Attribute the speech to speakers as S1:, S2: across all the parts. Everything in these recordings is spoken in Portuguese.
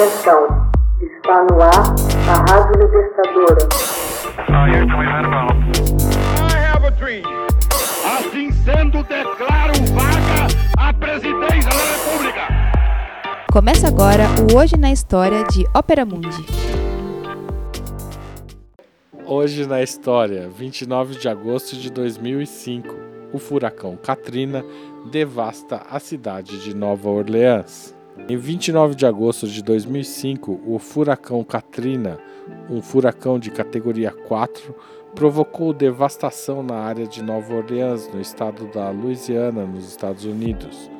S1: Atenção, está no ar a Rádio Libertadora.
S2: Assim sendo, declaro vaga a presidência da República.
S3: Começa agora o Hoje na História de Ópera Mundi.
S4: Hoje na História, 29 de agosto de 2005, o furacão Katrina devasta a cidade de Nova Orleans. Em 29 de agosto de 2005, o furacão Katrina, um furacão de categoria 4, provocou devastação na área de Nova Orleans, no estado da Louisiana, nos Estados Unidos.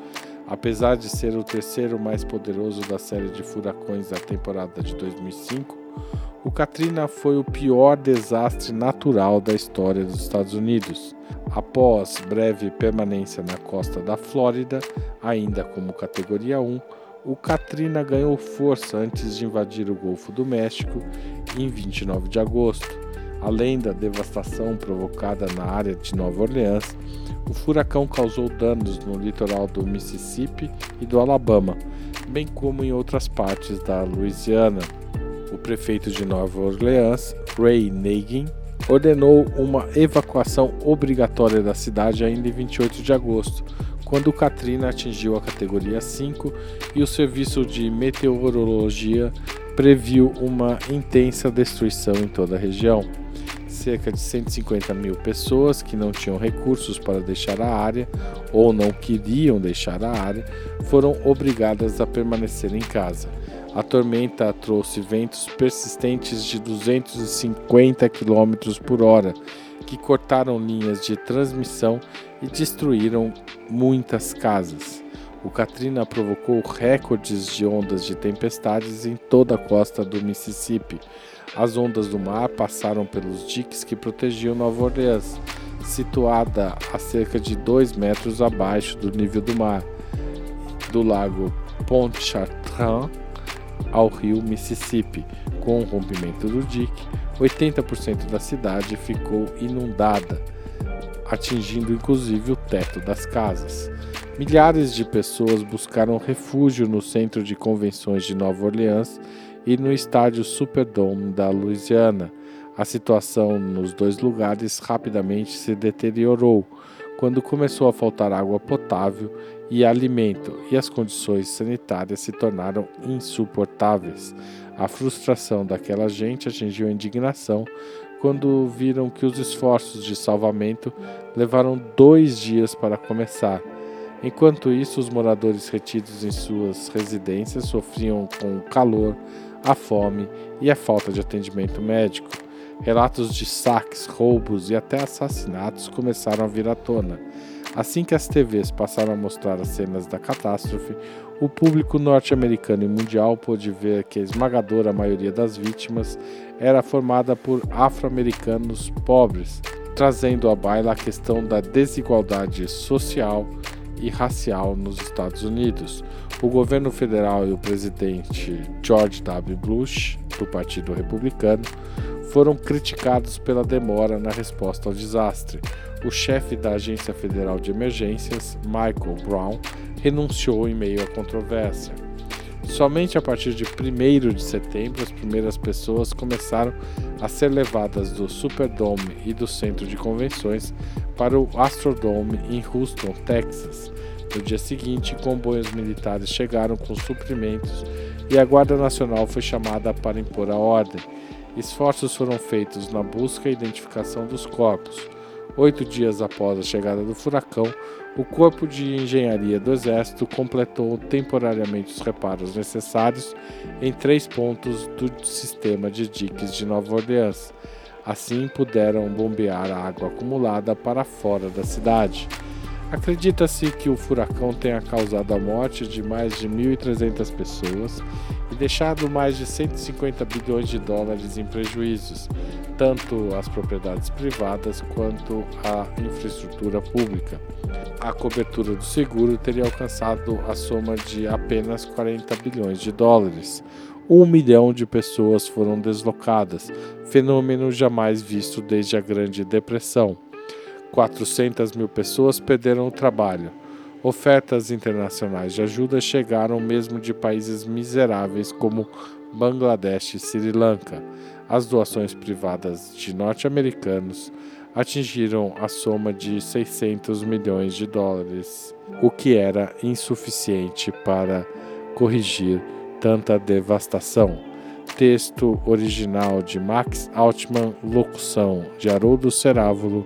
S4: Apesar de ser o terceiro mais poderoso da série de furacões da temporada de 2005, o Katrina foi o pior desastre natural da história dos Estados Unidos. Após breve permanência na costa da Flórida, ainda como categoria 1, o Katrina ganhou força antes de invadir o Golfo do México em 29 de agosto. Além da devastação provocada na área de Nova Orleans, o furacão causou danos no litoral do Mississippi e do Alabama, bem como em outras partes da Louisiana. O prefeito de Nova Orleans, Ray Nagin, ordenou uma evacuação obrigatória da cidade ainda em 28 de agosto, quando Katrina atingiu a categoria 5 e o Serviço de Meteorologia previu uma intensa destruição em toda a região. Cerca de 150 mil pessoas que não tinham recursos para deixar a área ou não queriam deixar a área foram obrigadas a permanecer em casa. A tormenta trouxe ventos persistentes de 250 km por hora, que cortaram linhas de transmissão e destruíram muitas casas. O Katrina provocou recordes de ondas de tempestades em toda a costa do Mississippi. As ondas do mar passaram pelos diques que protegiam Nova Orleans, situada a cerca de 2 metros abaixo do nível do mar, do lago Pontchartrain ao rio Mississippi. Com o rompimento do dique, 80% da cidade ficou inundada, atingindo inclusive o teto das casas. Milhares de pessoas buscaram refúgio no centro de convenções de Nova Orleans e no estádio Superdome da Louisiana. A situação nos dois lugares rapidamente se deteriorou quando começou a faltar água potável e alimento, e as condições sanitárias se tornaram insuportáveis. A frustração daquela gente atingiu a indignação quando viram que os esforços de salvamento levaram dois dias para começar. Enquanto isso, os moradores retidos em suas residências sofriam com o calor, a fome e a falta de atendimento médico. Relatos de saques, roubos e até assassinatos começaram a vir à tona. Assim que as TVs passaram a mostrar as cenas da catástrofe, o público norte-americano e mundial pôde ver que a esmagadora maioria das vítimas era formada por afro-americanos pobres, trazendo à baila a questão da desigualdade social e racial nos Estados Unidos. O governo federal e o presidente George W. Bush, do Partido Republicano, foram criticados pela demora na resposta ao desastre. O chefe da Agência Federal de Emergências, Michael Brown, renunciou em meio à controvérsia. Somente a partir de 1 de setembro, as primeiras pessoas começaram a ser levadas do Superdome e do Centro de Convenções para o Astrodome em Houston, Texas. No dia seguinte, comboios militares chegaram com suprimentos e a Guarda Nacional foi chamada para impor a ordem. Esforços foram feitos na busca e identificação dos corpos. Oito dias após a chegada do furacão, o Corpo de Engenharia do Exército completou temporariamente os reparos necessários em três pontos do sistema de diques de Nova Orleans. Assim, puderam bombear a água acumulada para fora da cidade. Acredita-se que o furacão tenha causado a morte de mais de 1.300 pessoas e deixado mais de 150 bilhões de dólares em prejuízos, tanto às propriedades privadas quanto à infraestrutura pública. A cobertura do seguro teria alcançado a soma de apenas 40 bilhões de dólares. Um milhão de pessoas foram deslocadas, fenômeno jamais visto desde a Grande Depressão. 400 mil pessoas perderam o trabalho. Ofertas internacionais de ajuda chegaram mesmo de países miseráveis como Bangladesh e Sri Lanka. As doações privadas de norte-americanos atingiram a soma de 600 milhões de dólares, o que era insuficiente para corrigir tanta devastação. Texto original de Max Altman, locução de Haroldo Cerávulo,